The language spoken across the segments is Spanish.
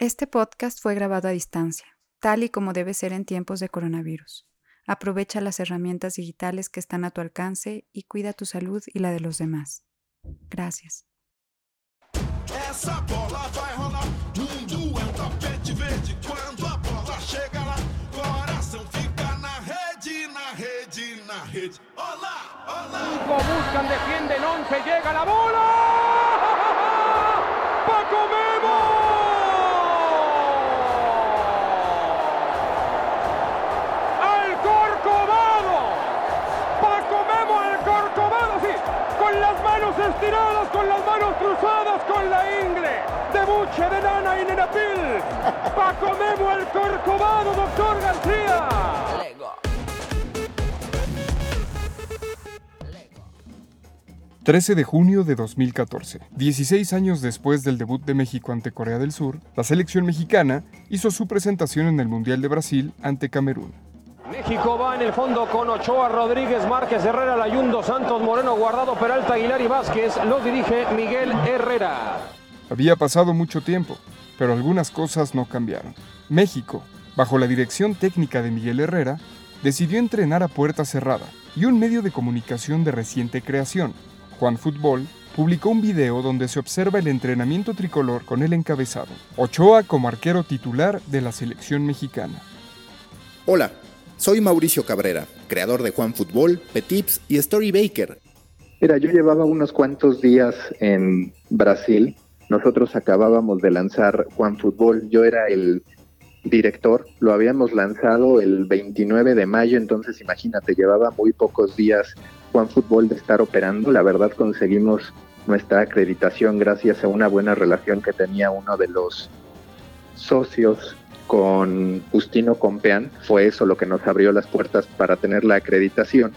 Este podcast fue grabado a distancia, tal y como debe ser en tiempos de coronavirus. Aprovecha las herramientas digitales que están a tu alcance y cuida tu salud y la de los demás. Gracias. Bola cruzadas, con la ingle. De buche, de nana y nenapil. Paco Memo al Corcovado, doctor García. 13 de junio de 2014. 16 años después del debut de México ante Corea del Sur, la selección mexicana hizo su presentación en el Mundial de Brasil ante Camerún. México va en el fondo con Ochoa, Rodríguez, Márquez, Herrera, Layundo, Santos, Moreno, Guardado, Peralta, Aguilar y Vázquez. Los dirige Miguel Herrera. Había pasado mucho tiempo, pero algunas cosas no cambiaron. México, bajo la dirección técnica de Miguel Herrera, decidió entrenar a puerta cerrada y un medio de comunicación de reciente creación, Juan Fútbol, publicó un video donde se observa el entrenamiento tricolor con el encabezado, Ochoa como arquero titular de la selección mexicana. Hola, soy Mauricio Cabrera, creador de Juan Fútbol, Petips y Story Baker. Mira, yo llevaba unos cuantos días en Brasil. Nosotros acabábamos de lanzar Juan Fútbol. Yo era el director. Lo habíamos lanzado el 29 de mayo, entonces imagínate, llevaba muy pocos días Juan Fútbol de estar operando. La verdad conseguimos nuestra acreditación gracias a una buena relación que tenía uno de los socios con Justino Compeán. Fue eso lo que nos abrió las puertas para tener la acreditación.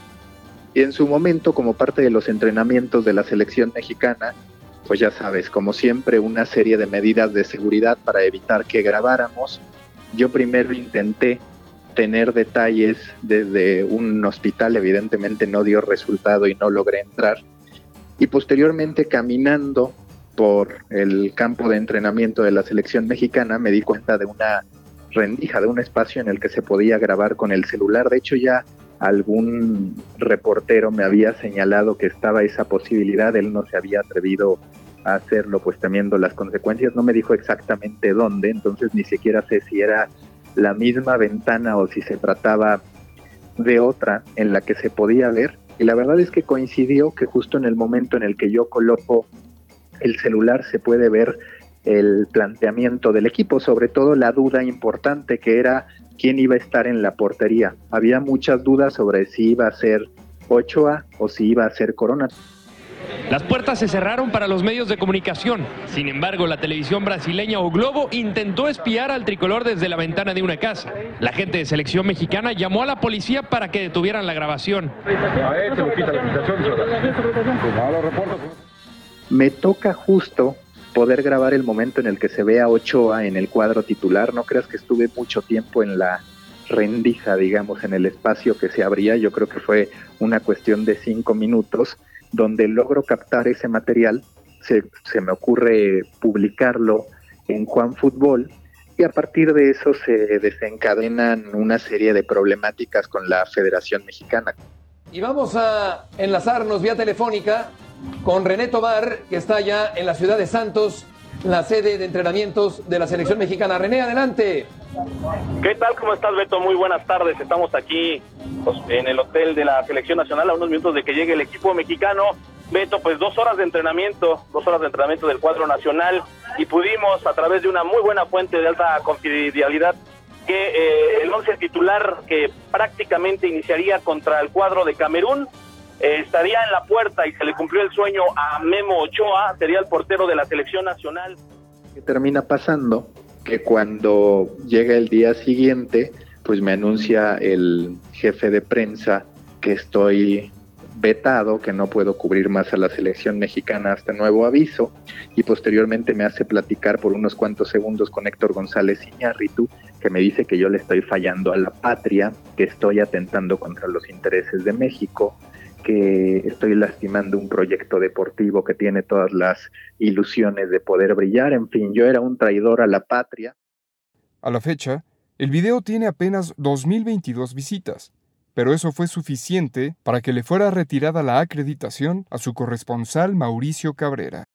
Y en su momento, como parte de los entrenamientos de la selección mexicana, pues ya sabes, como siempre, una serie de medidas de seguridad para evitar que grabáramos. Yo primero intenté tener detalles desde un hospital, evidentemente no dio resultado y no logré entrar. Y posteriormente caminando por el campo de entrenamiento de la selección mexicana me di cuenta de una rendija, de un espacio en el que se podía grabar con el celular. De hecho ya algún reportero me había señalado que estaba esa posibilidad, él no se había atrevido a hacerlo pues temiendo las consecuencias, no me dijo exactamente dónde, entonces ni siquiera sé si era la misma ventana o si se trataba de otra en la que se podía ver. Y la verdad es que coincidió que justo en el momento en el que yo coloco el celular se puede ver el planteamiento del equipo, sobre todo la duda importante que era quién iba a estar en la portería. Había muchas dudas sobre si iba a ser Ochoa o si iba a ser Corona. Las puertas se cerraron para los medios de comunicación. Sin embargo, la televisión brasileña O Globo intentó espiar al tricolor desde la ventana de una casa. La gente de selección mexicana llamó a la policía para que detuvieran la grabación. Me toca justo poder grabar el momento en el que se ve a Ochoa en el cuadro titular. No creas que estuve mucho tiempo en la rendija, digamos, en el espacio que se abría. Yo creo que fue una cuestión de cinco minutos donde logro captar ese material, se, se, me ocurre publicarlo en Juan Fútbol y a partir de eso se desencadenan una serie de problemáticas con la Federación Mexicana. Y vamos a enlazarnos vía telefónica con René Tobar, que está ya en la ciudad de Santos, la sede de entrenamientos de la selección mexicana. René, adelante. ¿Qué tal? ¿Cómo estás, Beto? Muy buenas tardes. Estamos aquí pues, en el hotel de la selección nacional a unos minutos de que llegue el equipo mexicano. Beto, pues dos horas de entrenamiento, dos horas de entrenamiento del cuadro nacional y pudimos a través de una muy buena fuente de alta confidencialidad que eh, el once titular que prácticamente iniciaría contra el cuadro de Camerún eh, estaría en la puerta y se le cumplió el sueño a Memo Ochoa, sería el portero de la selección nacional. ¿Qué termina pasando? Que cuando llega el día siguiente, pues me anuncia el jefe de prensa que estoy vetado, que no puedo cubrir más a la selección mexicana hasta nuevo aviso, y posteriormente me hace platicar por unos cuantos segundos con Héctor González Iñárritu, que me dice que yo le estoy fallando a la patria, que estoy atentando contra los intereses de México, que estoy lastimando un proyecto deportivo que tiene todas las ilusiones de poder brillar. En fin, yo era un traidor a la patria. A la fecha, el video tiene apenas 2.022 visitas, pero eso fue suficiente para que le fuera retirada la acreditación a su corresponsal Mauricio Cabrera.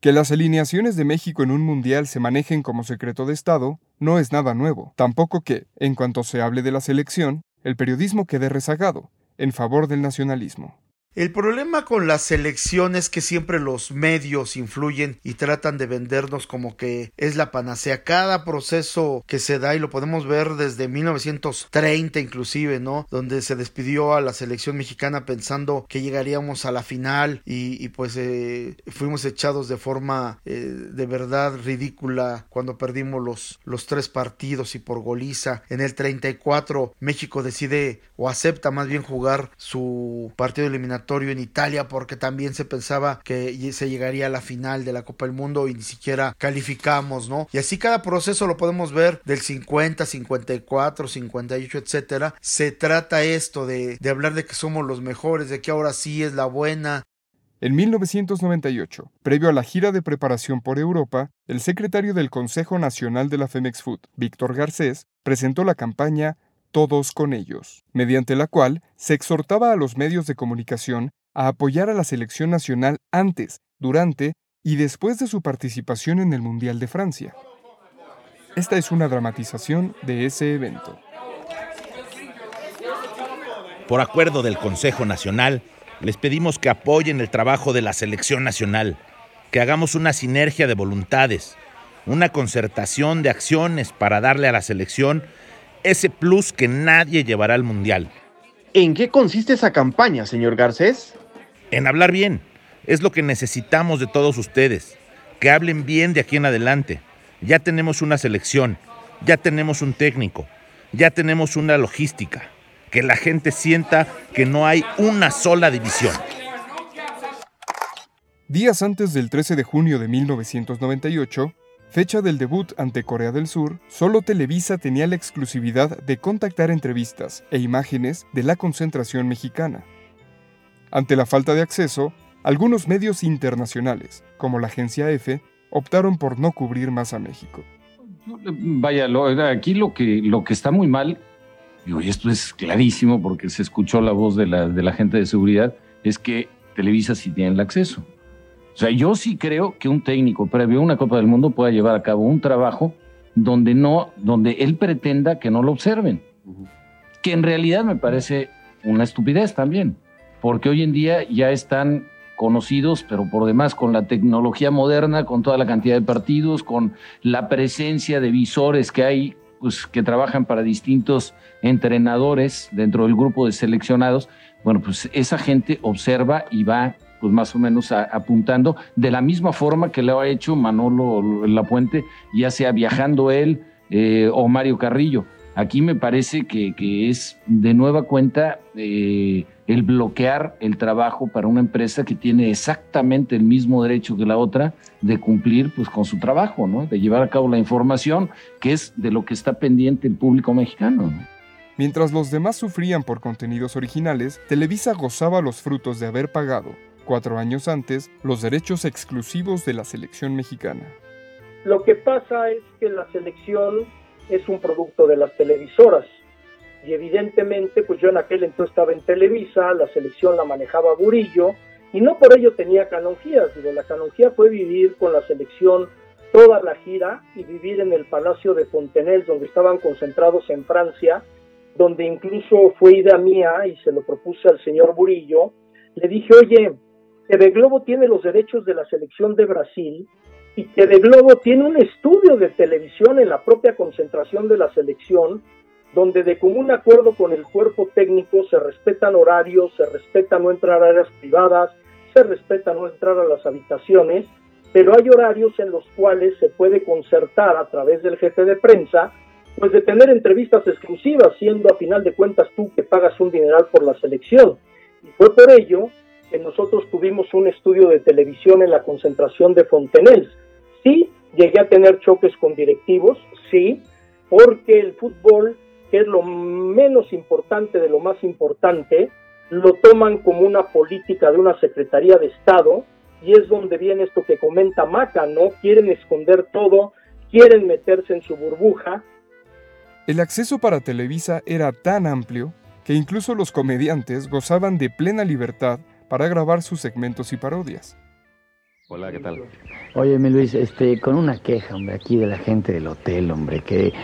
Que las alineaciones de México en un mundial se manejen como secreto de Estado no es nada nuevo, tampoco que, en cuanto se hable de la selección, el periodismo quede rezagado, en favor del nacionalismo. El problema con las elecciones es que siempre los medios influyen y tratan de vendernos como que es la panacea. Cada proceso que se da y lo podemos ver desde 1930 inclusive, ¿no? Donde se despidió a la selección mexicana pensando que llegaríamos a la final y, pues eh, fuimos echados de forma eh, de verdad ridícula cuando perdimos los, los tres partidos y por goliza. En el 34 México decide o acepta más bien jugar su partido eliminatorio en Italia porque también se pensaba que se llegaría a la final de la Copa del Mundo y ni siquiera calificamos, ¿no? Y así cada proceso lo podemos ver del 50, 54, 58, etcétera. Se trata esto de, de hablar de que somos los mejores, de que ahora sí es la buena, en 1998, previo a la gira de preparación por Europa, el secretario del Consejo Nacional de la Femex Food, Víctor Garcés, presentó la campaña todos con ellos, mediante la cual se exhortaba a los medios de comunicación a apoyar a la selección nacional antes, durante y después de su participación en el Mundial de Francia. Esta es una dramatización de ese evento. Por acuerdo del Consejo Nacional, les pedimos que apoyen el trabajo de la selección nacional, que hagamos una sinergia de voluntades, una concertación de acciones para darle a la selección ese plus que nadie llevará al Mundial. ¿En qué consiste esa campaña, señor Garcés? En hablar bien. Es lo que necesitamos de todos ustedes. Que hablen bien de aquí en adelante. Ya tenemos una selección, ya tenemos un técnico, ya tenemos una logística. Que la gente sienta que no hay una sola división. Días antes del 13 de junio de 1998, fecha del debut ante Corea del Sur, solo Televisa tenía la exclusividad de contactar entrevistas e imágenes de la concentración mexicana. Ante la falta de acceso, algunos medios internacionales, como la agencia EFE, optaron por no cubrir más a México. Vaya, aquí lo que, lo que está muy mal, y esto es clarísimo porque se escuchó la voz de la, de la gente de seguridad, es que Televisa sí tiene el acceso. O sea, yo sí creo que un técnico previo a una Copa del Mundo pueda llevar a cabo un trabajo donde no, donde él pretenda que no lo observen. Que en realidad me parece una estupidez también, porque hoy en día ya están conocidos, pero por demás con la tecnología moderna, con toda la cantidad de partidos, con la presencia de visores que hay, pues que trabajan para distintos entrenadores dentro del grupo de seleccionados. Bueno, pues esa gente observa y va pues más o menos apuntando, de la misma forma que lo ha hecho Manolo Lapuente, ya sea viajando él eh, o Mario Carrillo. Aquí me parece que, es de nueva cuenta eh, el bloquear el trabajo para una empresa que tiene exactamente el mismo derecho que la otra de cumplir pues, con su trabajo, ¿no? de llevar a cabo la información, que es de lo que está pendiente el público mexicano. Mientras los demás sufrían por contenidos originales, Televisa gozaba los frutos de haber pagado cuatro años antes, los derechos exclusivos de la selección mexicana. Lo que pasa es que la selección es un producto de las televisoras y evidentemente pues yo en aquel entonces estaba en Televisa, la selección la manejaba Burillo y no por ello tenía canonjías, la canonjía fue vivir con la selección toda la gira y vivir en el Palacio de Fontenelle donde estaban concentrados en Francia, donde incluso fue idea mía y se lo propuse al señor Burillo, le dije, oye, TV Globo tiene los derechos de la selección de Brasil y TV Globo tiene un estudio de televisión en la propia concentración de la selección, donde de común acuerdo con el cuerpo técnico se respetan horarios, se respeta no entrar a áreas privadas, se respeta no entrar a las habitaciones, pero hay horarios en los cuales se puede concertar a través del jefe de prensa, pues de tener entrevistas exclusivas, siendo a final de cuentas tú que pagas un dineral por la selección. Y fue por ello nosotros tuvimos un estudio de televisión en la concentración de Fontenelles. Sí, llegué a tener choques con directivos, sí, porque el fútbol que es lo menos importante de lo más importante, lo toman como una política de una Secretaría de Estado y es donde viene esto que comenta Maca, ¿no? Quieren esconder todo, quieren meterse en su burbuja. El acceso para Televisa era tan amplio que incluso los comediantes gozaban de plena libertad para grabar sus segmentos y parodias. Hola, ¿qué tal? Oye, mi Luis, este, con una queja, hombre, aquí de la gente del hotel, hombre, que,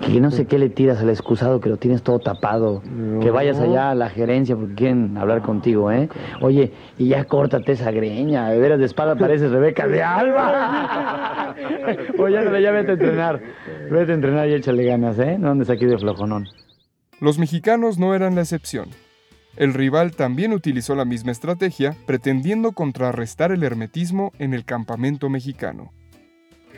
que no sé qué le tiras al excusado, que lo tienes todo tapado, que vayas allá a la gerencia porque quieren hablar contigo, ¿eh? Oye, y ya córtate esa greña, de veras de espada pareces Rebeca de Alba. Oye, ya vete a entrenar, vete a entrenar y échale ganas, ¿eh? No andes aquí de flojonón. Los mexicanos no eran la excepción. El rival también utilizó la misma estrategia, pretendiendo contrarrestar el hermetismo en el campamento mexicano.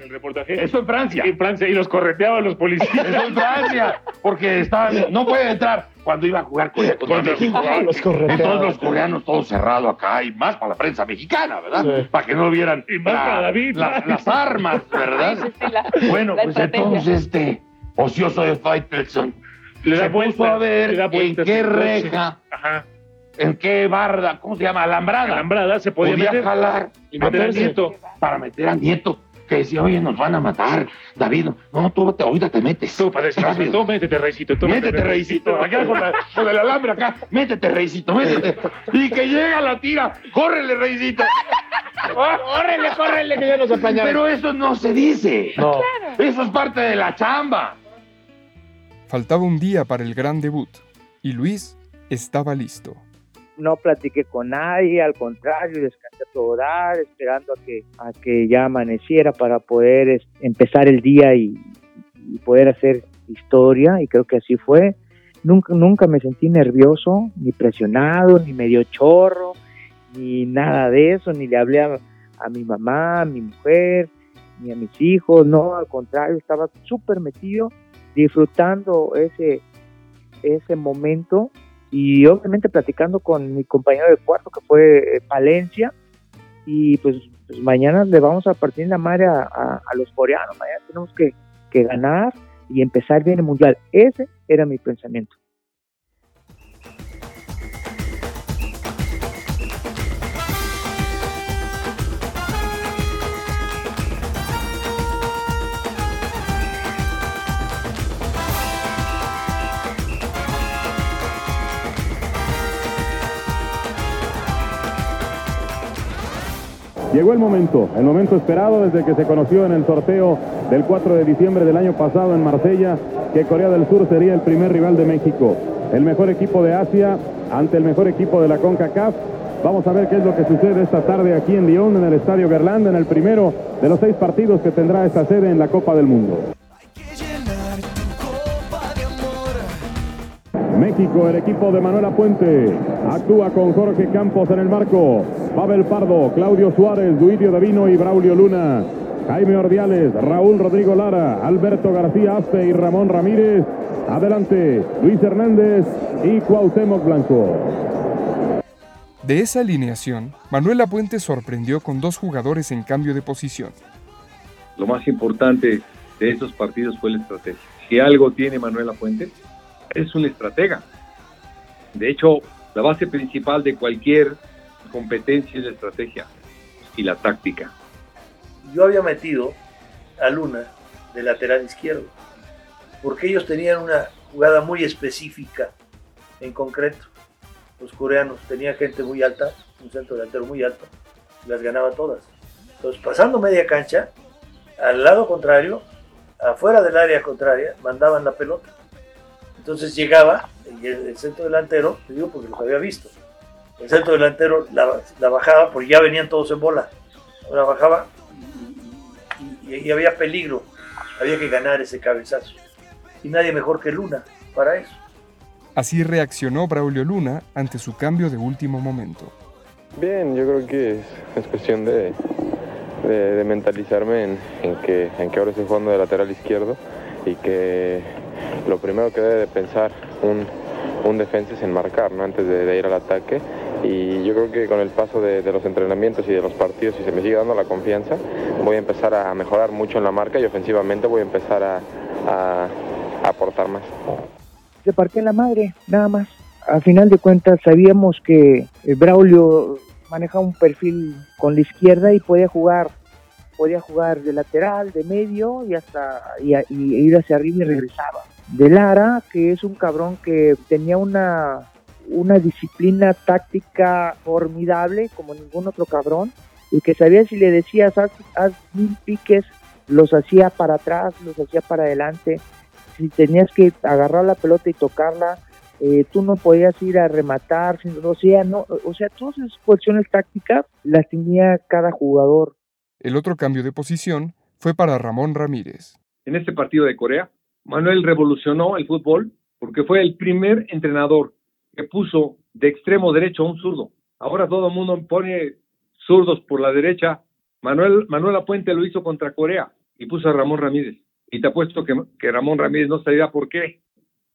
el reportaje. Eso en Francia. En Francia, y los correteaban los policías. Eso en Francia, porque estaban, no puede entrar cuando iba a jugar Corea contra Cuando México. los correteaban. Entonces los coreanos todo cerrado acá y más para la prensa mexicana, ¿verdad? Para que no vieran Y más para David. la- las armas, ¿verdad? bueno, la pues estrategia. entonces este ocioso de Faitelson Le da se puso a ver le da en qué reja, en qué barda, ¿cómo se llama? Alambrada. Alambrada se podía meter. jalar Y meter a Nieto. Para meter a Nieto. Que decía, oye, nos van a matar. David, no, tú te, ahorita te metes. Tú, padre, tú métete, Reycito. Tú Métete, Reycito. Acá con, la- con el alambre acá. Métete, Reycito, métete. Y que llega la tira. ¡Córrele, Reycito! ¡Córrele, córrele, que ya nos apañaron! Pero eso no se dice. No. Eso es parte de la chamba. Faltaba un día para el gran debut, y Luis estaba listo. no platiqué con nadie, al contrario, descansé a todo dar, esperando a que, a que ya amaneciera para poder empezar el día y, y poder hacer historia, y creo que así fue. Nunca, nunca me sentí nervioso, ni presionado, ni medio chorro, ni nada de eso, ni le hablé a, a mi mamá, a mi mujer, ni a mis hijos, no, al contrario, estaba súper metido, disfrutando ese, ese momento y obviamente platicando con mi compañero de cuarto que fue eh, Palencia y pues, pues mañana le vamos a partir la madre a, a- los coreanos, mañana tenemos que, que ganar y empezar bien el mundial. Ese era mi pensamiento. Llegó el momento, el momento esperado desde que se conoció en el sorteo del 4 de diciembre del año pasado en Marsella, que Corea del Sur sería el primer rival de México. El mejor equipo de Asia ante el mejor equipo de la CONCACAF. Vamos a ver qué es lo que sucede esta tarde aquí en Lyon, en el Estadio Gerland, en el primero de los seis partidos que tendrá esta sede en la Copa del Mundo. México, el equipo de Manuela Puente, actúa con Jorge Campos en el marco, Pavel Pardo, Claudio Suárez, Duidio Davino y Braulio Luna, Jaime Ordiales, Raúl Rodrigo Lara, Alberto García Aspe y Ramón Ramírez, adelante Luis Hernández y Cuauhtémoc Blanco. De esa alineación, Manuel Lapuente sorprendió con dos jugadores en cambio de posición. Lo más importante de estos partidos fue la estrategia. Si algo tiene Manuel Lafuente, es un estratega. De hecho, la base principal de cualquier competencia es la estrategia y la táctica. yo había metido a Luna de lateral izquierdo, porque ellos tenían una jugada muy específica en concreto. Los coreanos tenían gente muy alta, un centro delantero muy alto, y las ganaba todas. Entonces, pasando media cancha, al lado contrario, afuera del área contraria, mandaban la pelota. Entonces llegaba y el, el centro delantero, te digo porque los había visto, el centro delantero la, la bajaba porque ya venían todos en bola. La bajaba y, y había peligro, había que ganar ese cabezazo. Y nadie mejor que Luna para eso. Así reaccionó Braulio Luna ante su cambio de último momento. Bien, yo creo que es, es cuestión de, de- de mentalizarme en, en que, en que ahora estoy jugando de lateral izquierdo y que lo primero que debe de pensar un, un defensa es en marcar, ¿no? antes de, ir al ataque. Y yo creo que con el paso de, los entrenamientos y de los partidos, si se me sigue dando la confianza, voy a empezar a mejorar mucho en la marca y ofensivamente voy a empezar a, a- aportar más. le partía la madre, nada más. A final de cuentas sabíamos que el Braulio manejaba un perfil con la izquierda y podía jugar podía jugar de lateral, de medio y hasta y, ir hacia arriba y regresaba. De Lara, que es un cabrón que tenía una una disciplina táctica formidable como ningún otro cabrón y que sabía si le decías haz, haz mil piques, los hacía para atrás, los hacía para adelante. Si tenías que agarrar la pelota y tocarla, eh, tú no podías ir a rematar, o sea, no, o sea, todas esas cuestiones tácticas las tenía cada jugador. El otro cambio de posición fue para Ramón Ramírez. En este partido de Corea, Manuel revolucionó el fútbol porque fue el primer entrenador que puso de extremo derecho a un zurdo. Ahora todo el mundo pone zurdos por la derecha. Manuel, Manuel Apuente lo hizo contra Corea y puso a Ramón Ramírez. Y te apuesto que, Ramón Ramírez no sabía por qué.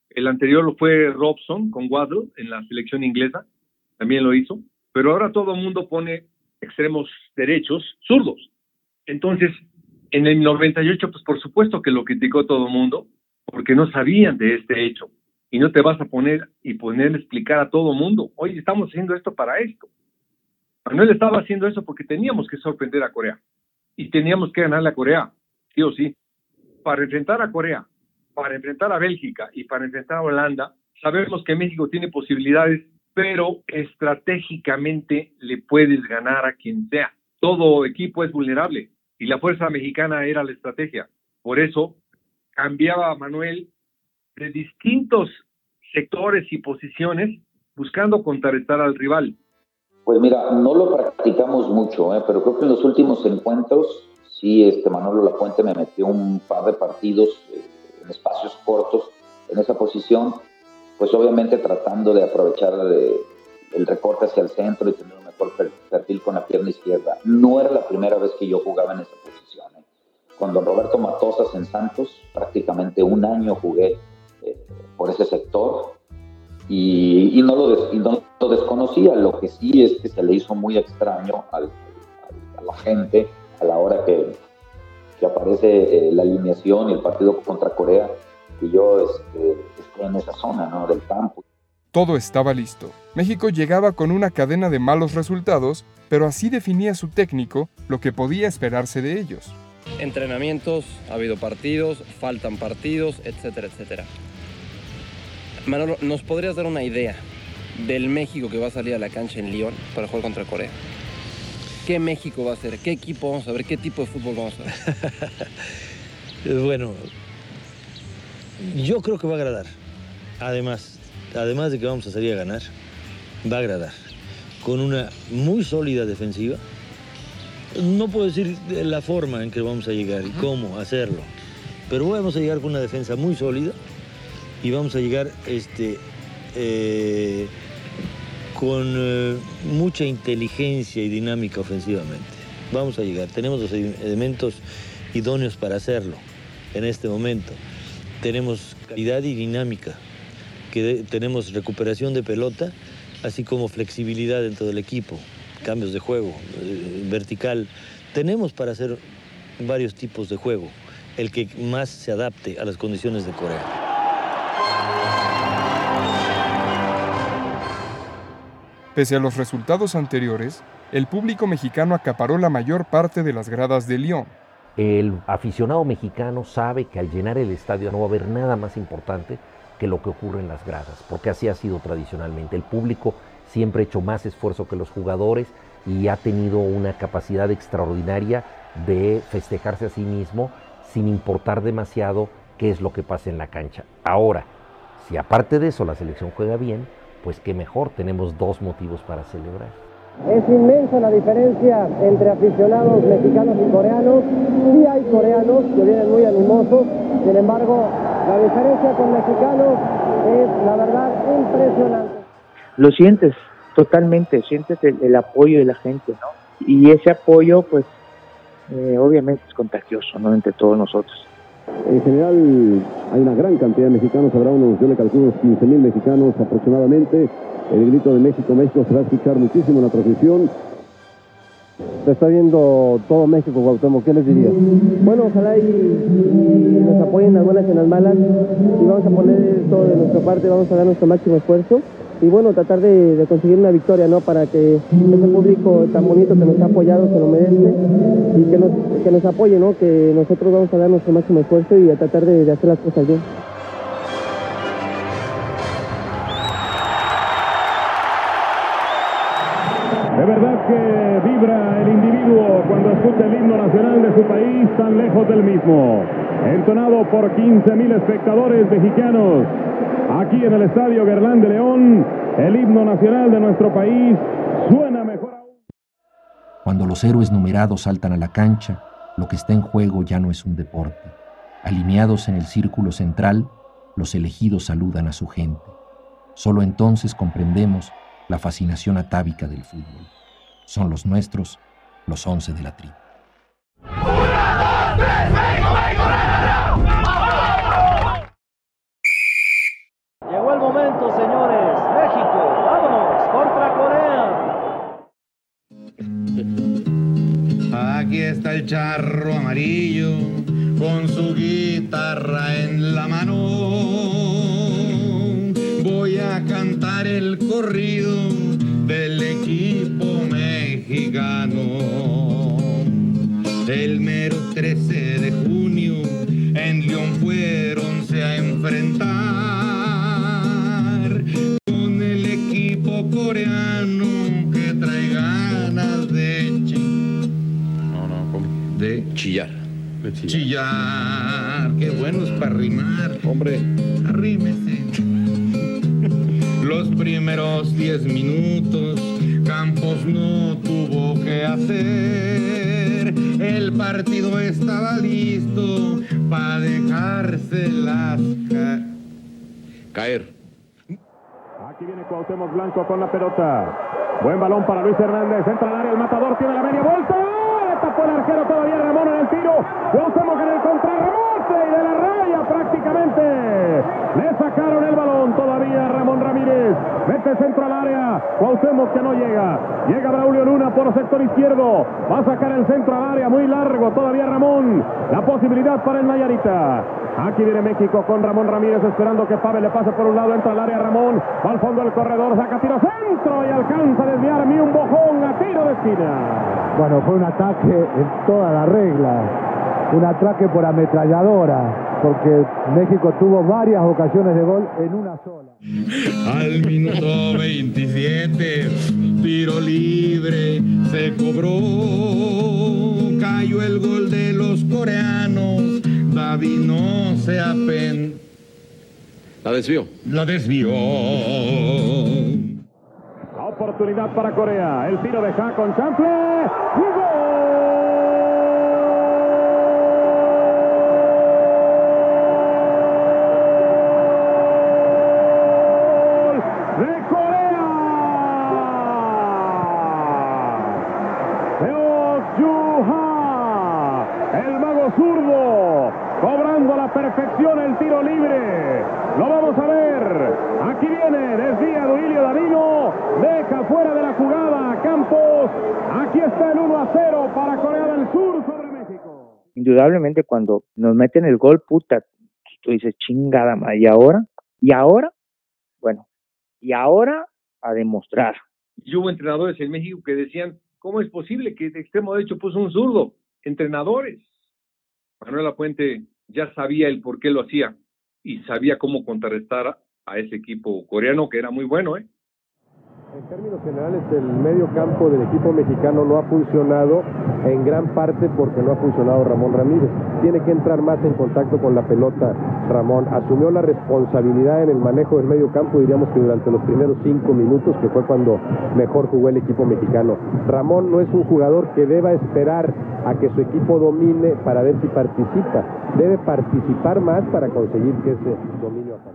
El anterior fue Robson con Waddle en la selección inglesa, también lo hizo. Pero ahora todo el mundo pone extremos derechos zurdos. Entonces, en el 98, pues por supuesto que lo criticó todo el mundo, porque no sabían de este hecho y no te vas a poner y poner a explicar a todo mundo, oye, estamos haciendo esto para esto. Manuel estaba haciendo eso porque teníamos que sorprender a Corea y teníamos que ganarle a Corea, sí o sí. Para enfrentar a Corea, para enfrentar a Bélgica y para enfrentar a Holanda, sabemos que México tiene posibilidades, pero estratégicamente le puedes ganar a quien sea. Todo equipo es vulnerable y la fuerza mexicana era la estrategia. Por eso cambiaba Manuel de distintos sectores y posiciones buscando contrarrestar al rival. Pues mira, no lo practicamos mucho, ¿eh? pero creo que en los últimos encuentros sí, este Manolo Lapuente me metió un par de partidos eh, en espacios cortos en esa posición, pues obviamente tratando de aprovechar el recorte hacia el centro y tener perfil con la pierna izquierda. No era la primera vez que yo jugaba en esa posición. ¿eh? Con don Roberto Matosas en Santos, prácticamente un año jugué eh, por ese sector y, no lo desconocía. Lo que sí es que se le hizo muy extraño a la gente a la hora que, aparece eh, la alineación y el partido contra Corea, que yo este, esté en esa zona ¿no? del campo. Todo estaba listo. México llegaba con una cadena de malos resultados, pero así definía su técnico lo que podía esperarse de ellos. Entrenamientos, ha habido partidos, faltan partidos, etcétera, etcétera. Manolo, ¿nos podrías dar una idea del México que va a salir a la cancha en Lyon para jugar contra Corea? ¿Qué México va a ser? ¿Qué equipo vamos a ver? ¿Qué tipo de fútbol vamos a ver? bueno, yo creo que va a agradar. Además, además de que vamos a salir a ganar, va a agradar. Con una muy sólida defensiva. No puedo decir la forma en que vamos a llegar y cómo hacerlo, pero vamos a llegar con una defensa muy sólida y vamos a llegar este, eh, con eh, mucha inteligencia y dinámica ofensivamente. Vamos a llegar, tenemos los elementos idóneos para hacerlo en este momento. Tenemos calidad y dinámica, que tenemos recuperación de pelota, así como flexibilidad dentro del equipo, cambios de juego, eh, vertical. Tenemos para hacer varios tipos de juego, el que más se adapte a las condiciones de Corea. Pese a los resultados anteriores, el público mexicano acaparó la mayor parte de las gradas de Lyon. El aficionado mexicano sabe que al llenar el estadio no va a haber nada más importante que lo que ocurre en las gradas, porque así ha sido tradicionalmente. El público siempre ha hecho más esfuerzo que los jugadores y ha tenido una capacidad extraordinaria de festejarse a sí mismo sin importar demasiado qué es lo que pasa en la cancha. Ahora, si aparte de eso la selección juega bien, pues qué mejor, tenemos dos motivos para celebrar. Es inmensa la diferencia entre aficionados mexicanos y coreanos. Sí hay coreanos que vienen muy animosos, sin embargo, la diferencia con mexicanos es, la verdad, impresionante. Lo sientes totalmente, sientes el, apoyo de la gente, ¿no? Y ese apoyo, pues, eh, obviamente es contagioso, ¿no? Entre todos nosotros. En general hay una gran cantidad de mexicanos, habrá unos, yo le calculo unos 15 mil mexicanos aproximadamente. El grito de México, México se va a escuchar muchísimo en la transmisión. Te está viendo todo México, Cuauhtémoc, ¿qué les dirías? Bueno, ojalá y, nos apoyen en las buenas y en las malas y vamos a poner todo de nuestra parte, vamos a dar nuestro máximo esfuerzo y bueno, tratar de, conseguir una victoria, ¿no? Para que ese público tan bonito que nos ha apoyado se lo merece y que nos, que nos apoye, ¿no? Que nosotros vamos a dar nuestro máximo esfuerzo y a tratar de hacer las cosas bien. Su país tan lejos del mismo. Entonado por 15.000 espectadores mexicanos. Aquí en el Estadio Guerlán de León, el himno nacional de nuestro país suena mejor aún. Cuando los héroes numerados saltan a la cancha, lo que está en juego ya no es un deporte. Alineados en el círculo central, los elegidos saludan a su gente. Solo entonces comprendemos la fascinación atávica del fútbol. Son los nuestros, los once de la tribu. Llegó el momento, señores. México, vámonos contra Corea. Aquí está el charro amarillo con su guitarra en la mano. Voy a cantar el corrido chillar. Qué bueno es para rimar. Hombre, arrímese. Los primeros 10 minutos Campos no tuvo que hacer. El partido estaba listo para dejárselas ca- caer. Aquí viene Cuauhtémoc Blanco con la pelota. Buen balón para Luis Hernández. Entra al área el matador, tiene la media vuelta. Tapó el arquero todavía Ramón en el tiro. Cuauhtémoc en el contrarremate y de la raya prácticamente. Le sacaron el balón todavía Ramón Ramírez. Mete centro al área. Cuauhtémoc que no llega. Llega Braulio Luna por sector izquierdo. Va a sacar el centro al área muy largo. Todavía Ramón. La posibilidad para el Nayarita. Aquí viene México con Ramón Ramírez esperando que Pavel le pase por un lado, entra al área Ramón, va al fondo del corredor, saca tiro centro y alcanza a desviar un bojón a tiro de esquina. Bueno, fue un ataque en toda la regla, un ataque por ametralladora, porque México tuvo varias ocasiones de gol en una sola. Al minuto 27, tiro libre se cobró. Cayó el gol de los coreanos. David no se apen. La desvió. La desvió. Oportunidad para Corea, el tiro de Ja con Chample. ¡Y gol de Corea! Seo Ju-ha, el mago zurdo, cobrando a la perfección el tiro libre. Lo vamos a ver. Aquí viene, desvía Duilio Danilo, deja fuera de la jugada a Campos. Aquí está el 1 a 0 para Corea del Sur sobre México. Cuando nos meten el gol, puta, tú dices chingada madre, ¿y ahora? ¿Y ahora? Bueno, y ahora a demostrar. Y hubo entrenadores en México que decían, ¿cómo es posible que de extremo derecho puso un zurdo? Entrenadores. Manuel Lapuente ya sabía el por qué lo hacía y sabía cómo contrarrestar a ese equipo coreano que era muy bueno, ¿eh? En términos generales, el medio campo del equipo mexicano no ha funcionado en gran parte porque no ha funcionado Ramón Ramírez. Tiene que entrar más en contacto con la pelota Ramón. Asumió la responsabilidad en el manejo del medio campo, diríamos que durante los primeros cinco minutos, que fue cuando mejor jugó el equipo mexicano. Ramón no es un jugador que deba esperar a que su equipo domine para ver si participa. Debe participar más para conseguir que ese dominio aparezca.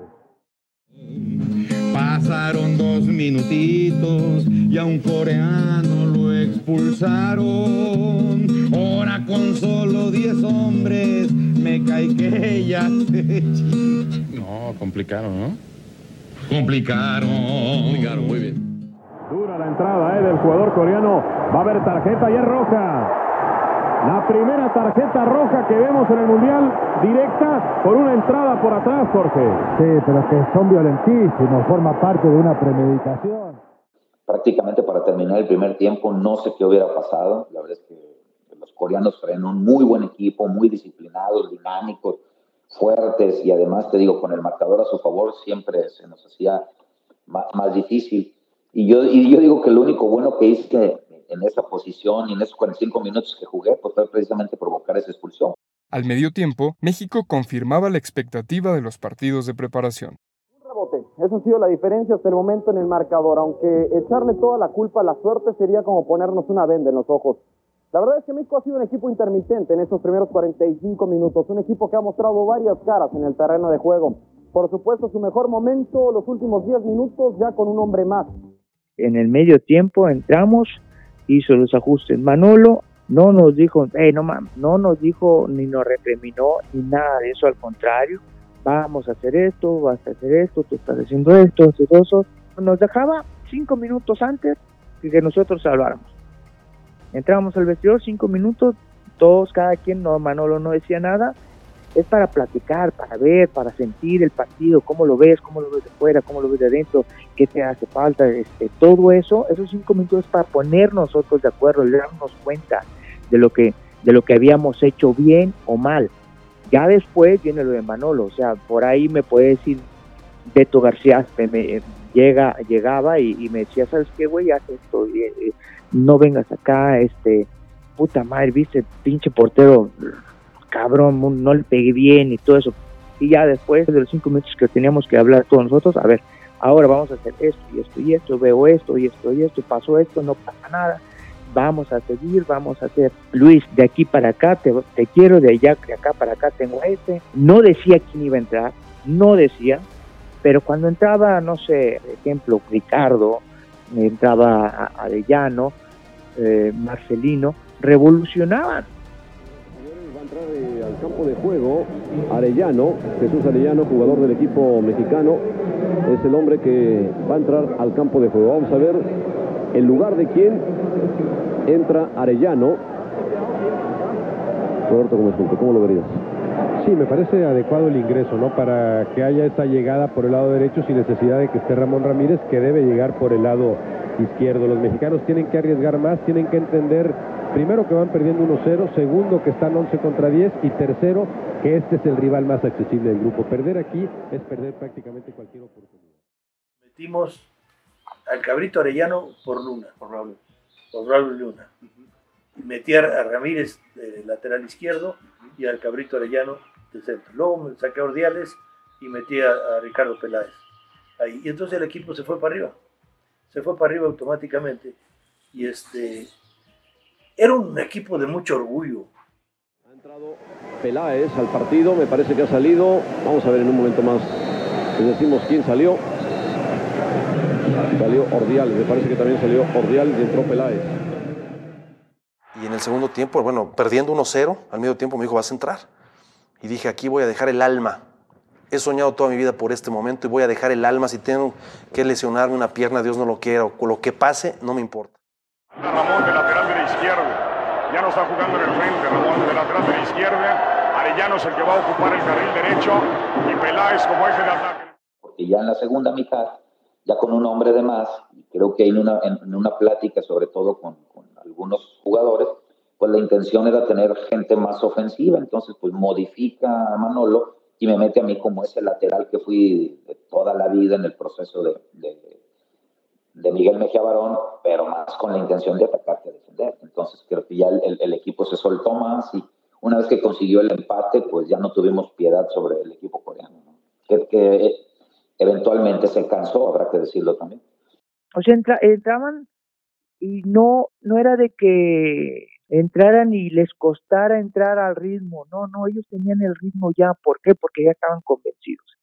Pasaron dos minutitos y a un coreano lo expulsaron. Ahora con solo 10 hombres me cae que se No, complicaron, ¿no? complicaron. Complicaron, muy bien. Dura la entrada eh, del jugador coreano. Va a haber tarjeta y es roja. La primera tarjeta roja que vemos en el Mundial directa por una entrada por atrás, Jorge. Sí, pero que son violentísimos, forma parte de una premeditación. Prácticamente para terminar el primer tiempo no sé qué hubiera pasado. La verdad es que los coreanos traen un muy buen equipo, muy disciplinados, dinámicos, fuertes y además te digo, con el marcador a su favor siempre se nos hacía más, más difícil. Y yo, y yo digo que lo único bueno que hice en esa posición y en esos 45 minutos que jugué, pues fue precisamente provocar esa expulsión. Al medio tiempo, México confirmaba la expectativa de los partidos de preparación. Un rebote, esa ha sido la diferencia hasta el momento en el marcador, aunque echarle toda la culpa a la suerte sería como ponernos una venda en los ojos. La verdad es que México ha sido un equipo intermitente en estos primeros 45 minutos, un equipo que ha mostrado varias caras en el terreno de juego. Por supuesto, su mejor momento, los últimos 10 minutos, ya con un hombre más. En el medio tiempo entramos, hizo los ajustes Manolo, no nos dijo, no nos dijo ni nos recriminó ni nada de eso, al contrario, vamos a hacer esto, vas a hacer esto, tú estás haciendo esto, esto, eso. Nos dejaba cinco minutos antes que nosotros salváramos. Entramos al vestidor cinco minutos, todos, cada quien, no, Manolo no decía nada, es para platicar, para ver, para sentir el partido, cómo lo ves, cómo lo ves de fuera, cómo lo ves de adentro, qué te hace falta, este, todo eso, esos cinco minutos para poner nosotros de acuerdo, darnos cuenta de lo que, de lo que habíamos hecho bien o mal. Ya después viene lo de Manolo, o sea, por ahí me puede decir Beto García, me, llega, llegaba y, me decía, ¿sabes qué, güey? Haz esto, y, no vengas acá, este, puta madre, viste, pinche portero, cabrón, no le pegué bien y todo eso. Y ya después de los cinco minutos que teníamos que hablar todos nosotros, a ver, ahora vamos a hacer esto y esto y esto, veo esto y esto y esto, pasó esto, no pasa nada, vamos a seguir, vamos a hacer, Luis, de aquí para acá, te, te quiero, de allá, de acá para acá tengo este. No decía quién iba a entrar, no decía, pero cuando entraba, no sé, ejemplo, Ricardo, entraba Arellano, eh, Marcelino, revolucionaban va a entrar eh, al campo de juego Arellano, Jesús Arellano, jugador del equipo mexicano, es el hombre que va a entrar al campo de juego. Vamos a ver el lugar de quién entra Arellano. Roberto Gómez ¿cómo lo verías? Sí, me parece adecuado el ingreso, ¿no? Para que haya esta llegada por el lado derecho sin necesidad de que esté Ramón Ramírez, que debe llegar por el lado izquierdo. Los mexicanos tienen que arriesgar más, tienen que entender primero que van perdiendo 1-0, segundo que están 11 contra 10 y tercero que este es el rival más accesible del grupo. Perder aquí es perder prácticamente cualquier oportunidad. Metimos al cabrito Arellano por Luna. Por Raúl. Por Raúl Luna. Metí a Ramírez de lateral izquierdo y al cabrito Arellano de centro. Luego me saqué a Ordiales y metí a, a Ricardo Peláez. Ahí. Y entonces el equipo se fue para arriba. Se fue para arriba automáticamente. Y este era un equipo de mucho orgullo. Ha entrado Peláez al partido, me parece que ha salido. Vamos a ver en un momento más. Les decimos quién salió. Salió Ordiales, me parece que también salió Ordiales y entró Peláez. Y en el segundo tiempo, bueno, perdiendo 1-0, al medio tiempo me dijo, vas a entrar. Y dije, aquí voy a dejar el alma. He soñado toda mi vida por este momento y voy a dejar el alma. Si tengo que lesionarme una pierna, Dios no lo quiera, o lo que pase, no me importa. Ramón de la. Ya no está jugando en el frente. Ramón de lateral de la izquierda. Arellano es el que va a ocupar el carril derecho. Y Peláez como eje de ataque. Porque ya en la segunda mitad, ya con un hombre de más, creo que en una, en una plática, sobre todo con, con algunos jugadores, pues la intención era tener gente más ofensiva. Entonces, pues modifica a Manolo y me mete a mí como ese lateral que fui de toda la vida en el proceso de, de de Miguel Mejía Barón, pero más con la intención de atacar que defender. Entonces creo que ya el, equipo se soltó más y una vez que consiguió el empate, pues ya no tuvimos piedad sobre el equipo coreano, ¿no? que, que, eventualmente se cansó, habrá que decirlo también. O sea, entra, entraban y no, no era de que entraran y les costara entrar al ritmo, no, no, ellos tenían el ritmo ya, ¿por qué? Porque ya estaban convencidos.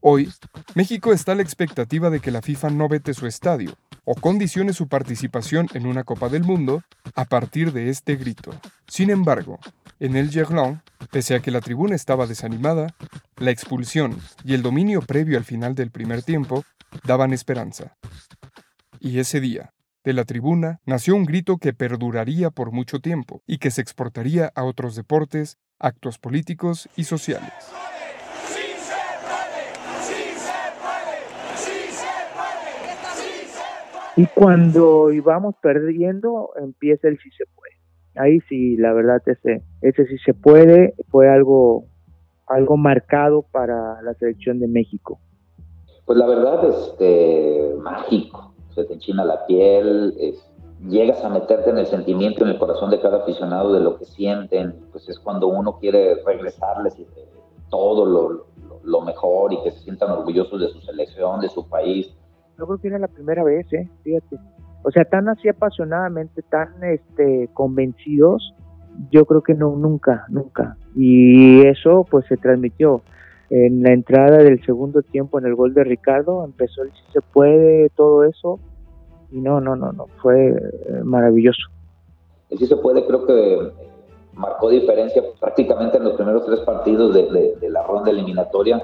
Hoy, México está a la expectativa de que la FIFA no vete su estadio o condicione su participación en una Copa del Mundo a partir de este grito. Sin embargo, En el Gerlón, pese a que la tribuna estaba desanimada, la expulsión y el dominio previo al final del primer tiempo daban esperanza. Y ese día, de la tribuna, nació un grito que perduraría por mucho tiempo y que se exportaría a otros deportes, actos políticos y sociales. Y cuando íbamos perdiendo, empieza el sí se puede. Ahí sí, la verdad, ese, ese sí se puede fue algo, algo marcado para la selección de México. Pues la verdad, este, mágico. Se te enchina la piel, llegas a meterte en el sentimiento, en el corazón de cada aficionado de lo que sienten. Pues es cuando uno quiere regresarles todo lo, lo mejor y que se sientan orgullosos de su selección, de su país yo creo que era la primera vez, ¿eh? Fíjate. O sea, tan así apasionadamente, tan este, convencidos, yo creo que no, nunca, nunca. Y eso pues se transmitió. En la entrada del segundo tiempo, en el gol de Ricardo, empezó el si se puede, todo eso. Y no, no, no, no, fue eh, maravilloso. El si se puede, creo que marcó diferencia prácticamente en los primeros tres partidos de la ronda eliminatoria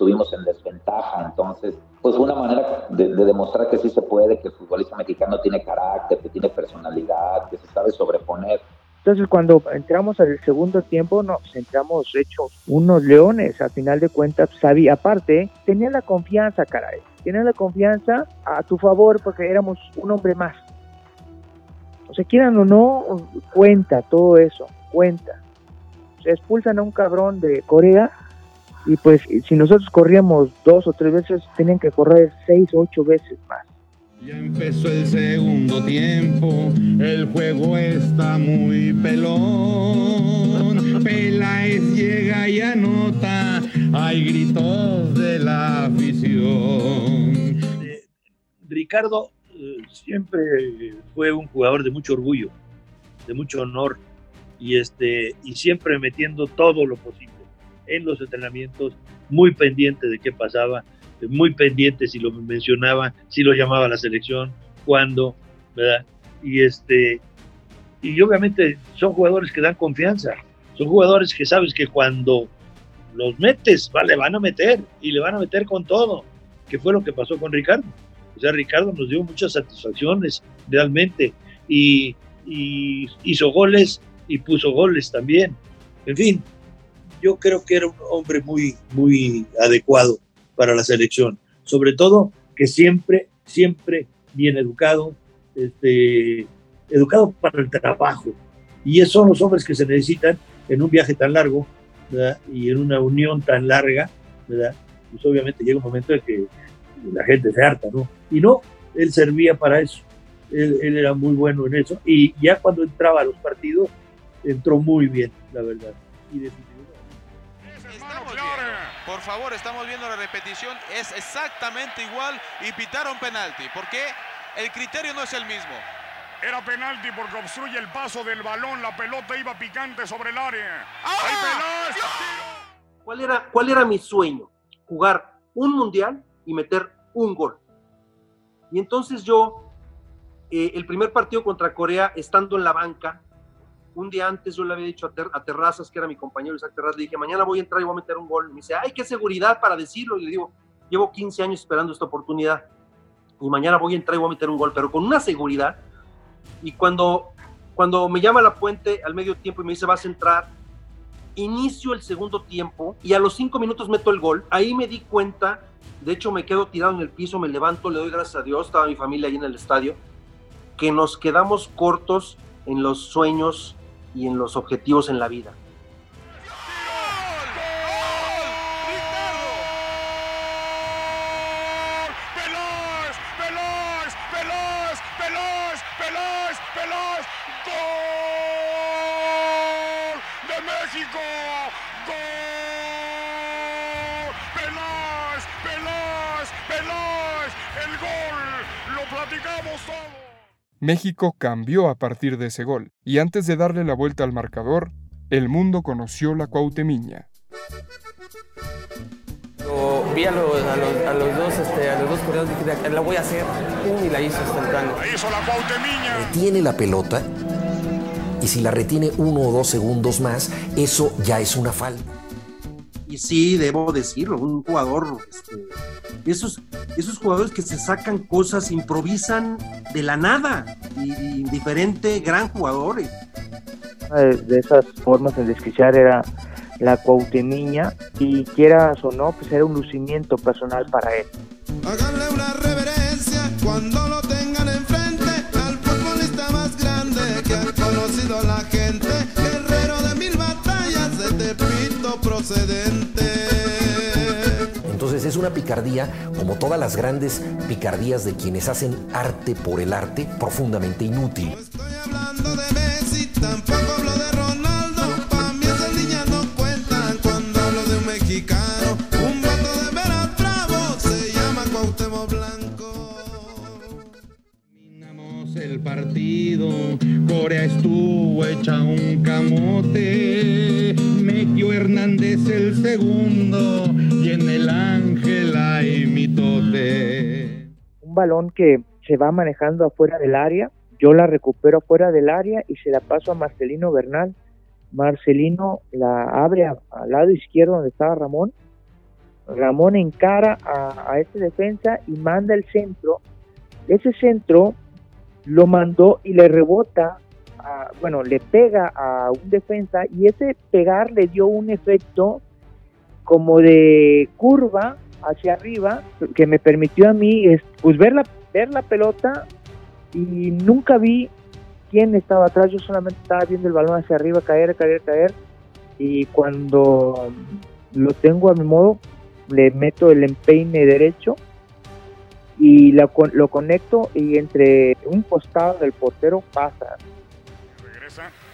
estuvimos en desventaja. Entonces, pues una manera de, demostrar que sí se puede, que el futbolista mexicano tiene carácter, que tiene personalidad, que se sabe sobreponer. Entonces, cuando entramos al segundo tiempo, nos entramos hechos unos leones. Al final de cuentas, sabía, aparte, tenía la confianza, caray. Tenía la confianza a tu favor porque éramos un hombre más. O sea, quieran o no, cuenta todo eso, cuenta. Se expulsan a un cabrón de Corea y pues si nosotros corríamos dos o tres veces, tenían que correr seis o ocho veces más. Ya empezó el segundo tiempo, el juego está muy pelón. Peláez llega y anota, hay gritos de la afición. Ricardo eh, siempre fue un jugador de mucho orgullo, de mucho honor y este y siempre metiendo todo lo posible en los entrenamientos, muy pendiente de qué pasaba, muy pendiente si lo mencionaba, si lo llamaba la selección, cuándo, ¿verdad? Y este y obviamente son jugadores que dan confianza, son jugadores que sabes que cuando los metes, le van a meter y le van a meter con todo, que fue lo que pasó con Ricardo. O sea, Ricardo nos dio muchas satisfacciones realmente y, y hizo goles y puso goles también. En fin, yo creo que era un hombre muy, muy adecuado para la selección. Sobre todo que siempre, siempre bien educado, este, educado para el trabajo. Y esos son los hombres que se necesitan en un viaje tan largo y en una unión tan larga, ¿verdad? Pues obviamente llega un momento en que la gente se harta, ¿no? Y no, él servía para eso. Él, él, era muy bueno en eso. Y ya cuando entraba a los partidos, entró muy bien, la verdad. Y por favor, estamos viendo la repetición. Es exactamente igual y pitaron penalti. ¿Por qué? El criterio no es el mismo. Era penalti porque obstruye el paso del balón. La pelota iba picante sobre el área. ¡Ah! ¿Cuál era, ¿Cuál era mi sueño? Jugar un mundial y meter un gol. Y entonces yo, eh, el primer partido contra Corea, estando en la banca, un día antes yo le había dicho a, Terrazas, que era mi compañero Isaac Terrazas, le dije, mañana voy a entrar y voy a meter un gol. me dice, ay, qué seguridad para decirlo. Y le digo, llevo 15 años esperando esta oportunidad y mañana voy a entrar y voy a meter un gol, pero con una seguridad. Y cuando, cuando me llama la puente al medio tiempo y me dice, vas a entrar, inicio el segundo tiempo y a los cinco minutos meto el gol. Ahí me di cuenta, de hecho me quedo tirado en el piso, me levanto, le doy gracias a Dios, estaba mi familia ahí en el estadio, que nos quedamos cortos en los sueños y en los objetivos en la vida. México cambió a partir de ese gol, y antes de darle la vuelta al marcador, el mundo conoció la cuautemiña. vi a los, dos, este, a los dos coreanos y dije, la voy a hacer, y la hizo instantáneo. La hizo la cuautemiña. Tiene la pelota y si la retiene uno o dos segundos más, eso ya es una falta. Y sí, debo decirlo, un jugador, este, esos, esos jugadores que se sacan cosas, improvisan de la nada, y, y diferente, gran jugador. Una de, de esas formas de desquiciar era la Cuauhtemiña y quieras o no, pues era un lucimiento personal para él. Háganle una reverencia cuando lo procedente. Entonces es una picardía, como todas las grandes picardías de quienes hacen arte por el arte, profundamente inútil. Hablando de Messi, tampoco hablo de Ronaldo, pa' mí esas niñas no cuentan cuando hablo de un mexicano, un vato de veras bravo, se llama Cuauhtémoc Blanco. el partido, Corea estuvo hecha un camote, Mequio Hernández el segundo y en el Ángel hay mitote. Un balón que se va manejando afuera del área, yo la recupero afuera del área y se la paso a Marcelino Bernal. Marcelino la abre al lado izquierdo donde estaba Ramón. Ramón encara a, a este defensa y manda el centro. Ese centro lo mandó y le rebota, a- bueno, le pega a un defensa y ese pegar le dio un efecto como de curva hacia arriba que me permitió a mí es, pues ver la, ver la pelota y nunca vi quién estaba atrás, yo solamente estaba viendo el balón hacia arriba caer, caer, caer y cuando lo tengo a mi modo le meto el empeine derecho y con- lo conecto y entre un costado del portero pasa.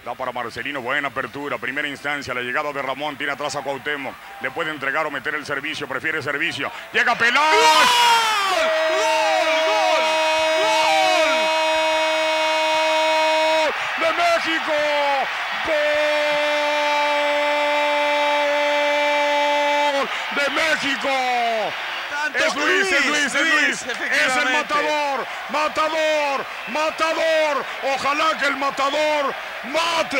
Da para Marcelino, buena apertura, primera instancia, la llegada de Ramón, tiene atrás a Cuauhtémoc, le puede entregar o meter el servicio, prefiere servicio, llega Peláez. ¡Gol! ¡De México! ¡Gol! ¡De México! Es Luis, es Luis, es Luis, es el efectivamente. matador, matador, matador, ojalá que el matador mate.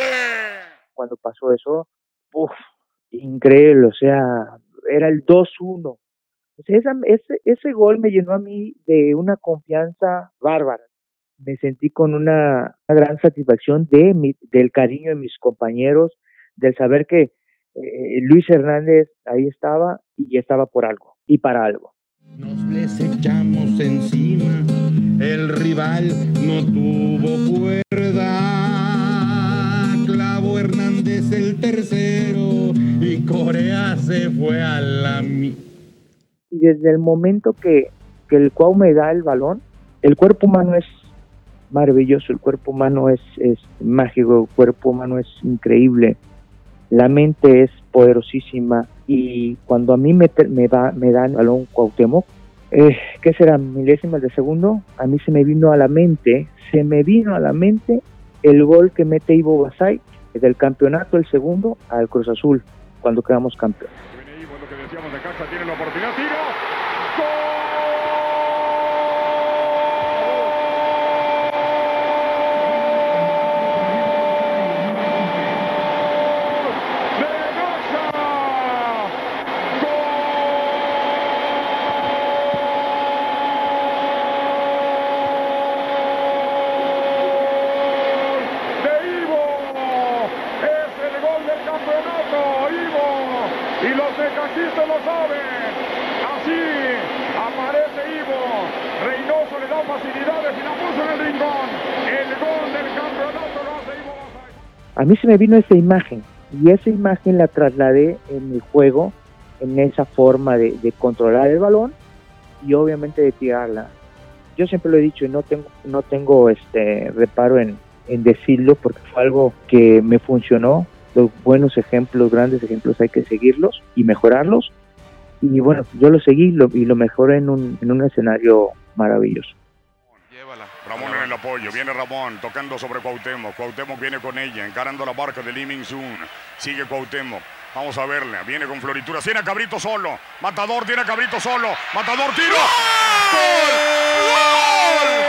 Cuando pasó eso, uf, increíble, o sea, era el 2-1. O sea, esa- ese, ese gol me llenó a mí de una confianza bárbara. Me sentí con una, una gran satisfacción de mi- del cariño de mis compañeros, del saber que eh, Luis Hernández ahí estaba y estaba por algo y para algo. Nos les echamos encima, el rival no tuvo cuerda. Clavo Hernández el tercero y Corea se fue a la. Y desde el momento que, que el Cuau me da el balón, el cuerpo humano es maravilloso, el cuerpo humano es, es mágico, el cuerpo humano es increíble, la mente es poderosísima y cuando a mí me, va, me dan el balón Cuauhtémoc, eh, ¿qué será? Milésimas de segundo, a mí se me vino a la mente, se me vino a la mente el gol que mete Ivo Basay del campeonato, el segundo, al Cruz Azul, cuando quedamos campeones. Lo que decíamos de Caxa tiene la oportunidad, tiro. de Ivo. Es el gol del campeonato, Ivo. Y los necaxistas lo saben. Así aparece Ivo. Reynoso le da facilidades y la puso en el rincón. El gol del campeonato lo hace Ivo. A mí se me vino esa imagen y esa imagen la trasladé en mi juego, en esa forma de, controlar el balón y obviamente de tirarla. Yo siempre lo he dicho y no tengo, no tengo este reparo en, en decirlo porque fue algo que me funcionó. Los buenos ejemplos, grandes ejemplos hay que seguirlos y mejorarlos. Y bueno, yo lo seguí y lo, y lo mejoré en un, en un escenario maravilloso. Ramón en el apoyo. Viene Ramón tocando sobre Cuauhtémoc. Cuauhtémoc viene con ella, encarando la barca de Liming Zoom. Sigue Cuauhtémoc. Vamos a verla. Viene con floritura. Tiene a Cabrito solo. Matador tiene a Cabrito solo. Matador tiro. ¡Gol! ¡Gol! ¡Gol!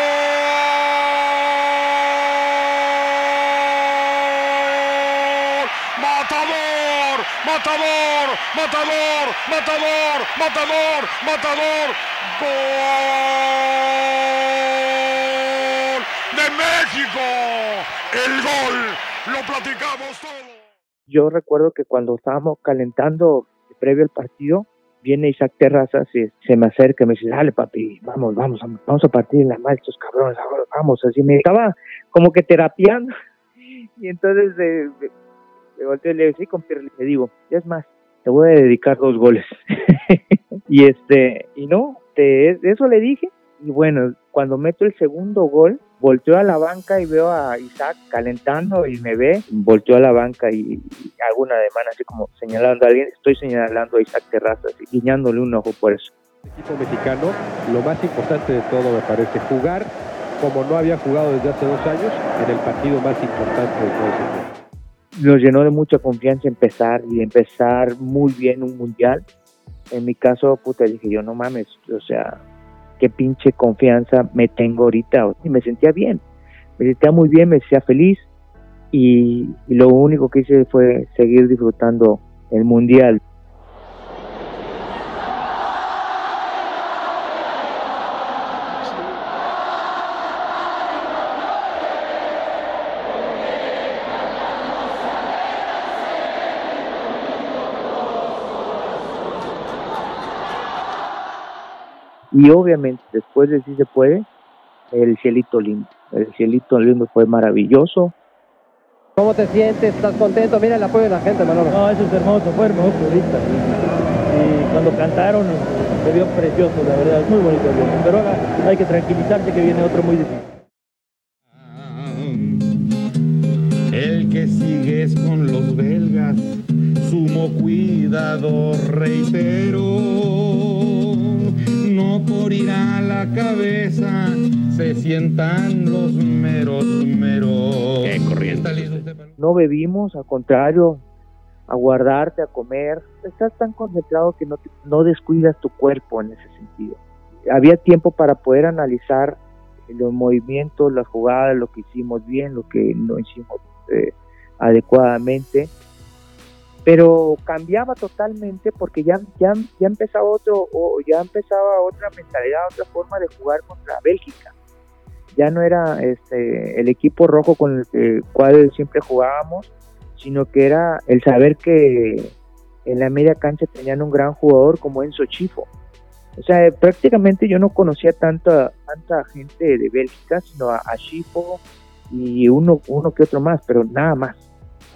Matador, matador, matador, matador, matador, matador, gol de México. El gol. Lo platicamos todo. Yo recuerdo que cuando estábamos calentando previo al partido, viene Isaac Terrazas y se me acerca y me dice, dale papi, vamos, vamos, vamos a partir la madre estos cabrones, vamos, así me estaba como que terapiando y entonces eh, y le digo, sí, compadre, le digo, ya es más, te voy a dedicar dos goles. y este, y no, te, eso le dije, y bueno, cuando meto el segundo gol, volteo a la banca y veo a Isaac calentando y me ve, volteo a la banca y, y hago demanda así como señalando a alguien, estoy señalando a Isaac Terrazas y guiñándole un ojo por eso. El equipo mexicano, lo más importante de todo me parece jugar como no había jugado desde hace dos años en el partido más importante de todo nos llenó de mucha confianza empezar y empezar muy bien un mundial. En mi caso, puta, dije yo, no mames, o sea, qué pinche confianza me tengo ahorita. Y me sentía bien, me sentía muy bien, me sentía feliz y, y lo único que hice fue seguir disfrutando el mundial. Y obviamente después de si se puede, el cielito lindo. El cielito lindo fue maravilloso. ¿Cómo te sientes? ¿Estás contento? Mira el apoyo de la gente, Manolo. No, eso es hermoso, fue hermoso ahorita. Y cuando cantaron se vio precioso, la verdad, muy bonito. Pero ahora hay que tranquilizarse que viene otro muy difícil. El que sigue es con los belgas, sumo cuidado, reitero. No por ir a la cabeza se sientan los meros, meros. Qué corriente. No bebimos, al contrario, a guardarte, a comer. Estás tan concentrado que no, te- no descuidas tu cuerpo en ese sentido. Había tiempo para poder analizar los movimientos, las jugadas, lo que hicimos bien, lo que no hicimos eh, adecuadamente. Pero cambiaba totalmente porque ya, ya, ya empezaba otro, o ya empezaba otra mentalidad, otra forma de jugar contra Bélgica. Ya no era este el equipo rojo con el cual siempre jugábamos, sino que era el saber que en la media cancha tenían un gran jugador como Enzo Chifo. O sea, prácticamente yo no conocía tanta, tanta gente de Bélgica, sino a, a Chifo y uno, uno que otro más, pero nada más.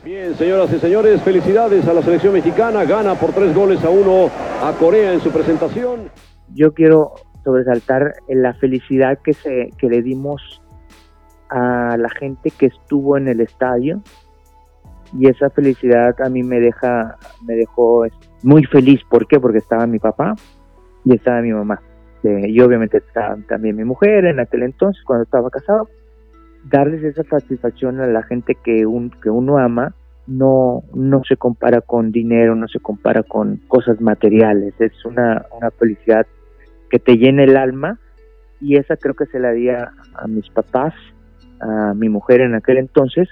Bien, señoras y señores, felicidades a la selección mexicana. Gana por tres goles a uno a Corea en su presentación. Yo quiero sobresaltar la felicidad que, se, que le dimos a la gente que estuvo en el estadio y esa felicidad a mí me deja me dejó muy feliz ¿por qué? porque estaba mi papá y estaba mi mamá Eh, y obviamente estaba también mi mujer en aquel entonces cuando estaba casado darles esa satisfacción a la gente que, un, que uno ama no, no se compara con dinero, no se compara con cosas materiales, es una, una felicidad que te llena el alma y esa creo que se la di a, mis papás, a mi mujer en aquel entonces.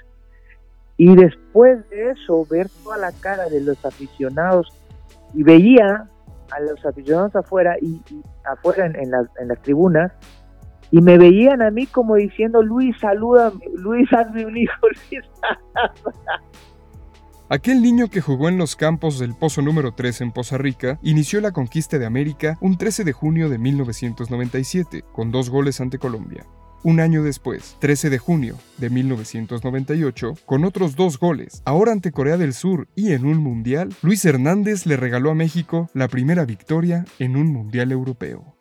Y después de eso ver toda la cara de los aficionados y veía a los aficionados afuera y, afuera en, en las tribunas y me veían a mí como diciendo Luis saluda Luis hazme un hijo Aquel niño que jugó en los campos del Pozo número 3 en Poza Rica inició la conquista de América un 13 de junio de 1997, con dos goles ante Colombia. Un año después, 13 de junio de 1998, con otros dos goles, ahora ante Corea del Sur y en un mundial, Luis Hernández le regaló a México la primera victoria en un mundial europeo.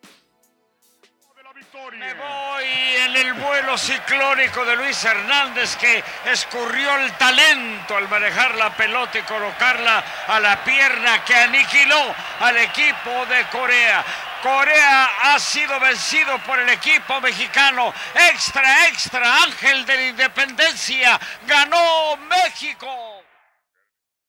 El vuelo ciclónico de Luis Hernández que escurrió el talento al manejar la pelota y colocarla a la pierna que aniquiló al equipo de Corea. Corea ha sido vencido por el equipo mexicano. Extra, extra, Ángel de la Independencia. Ganó México.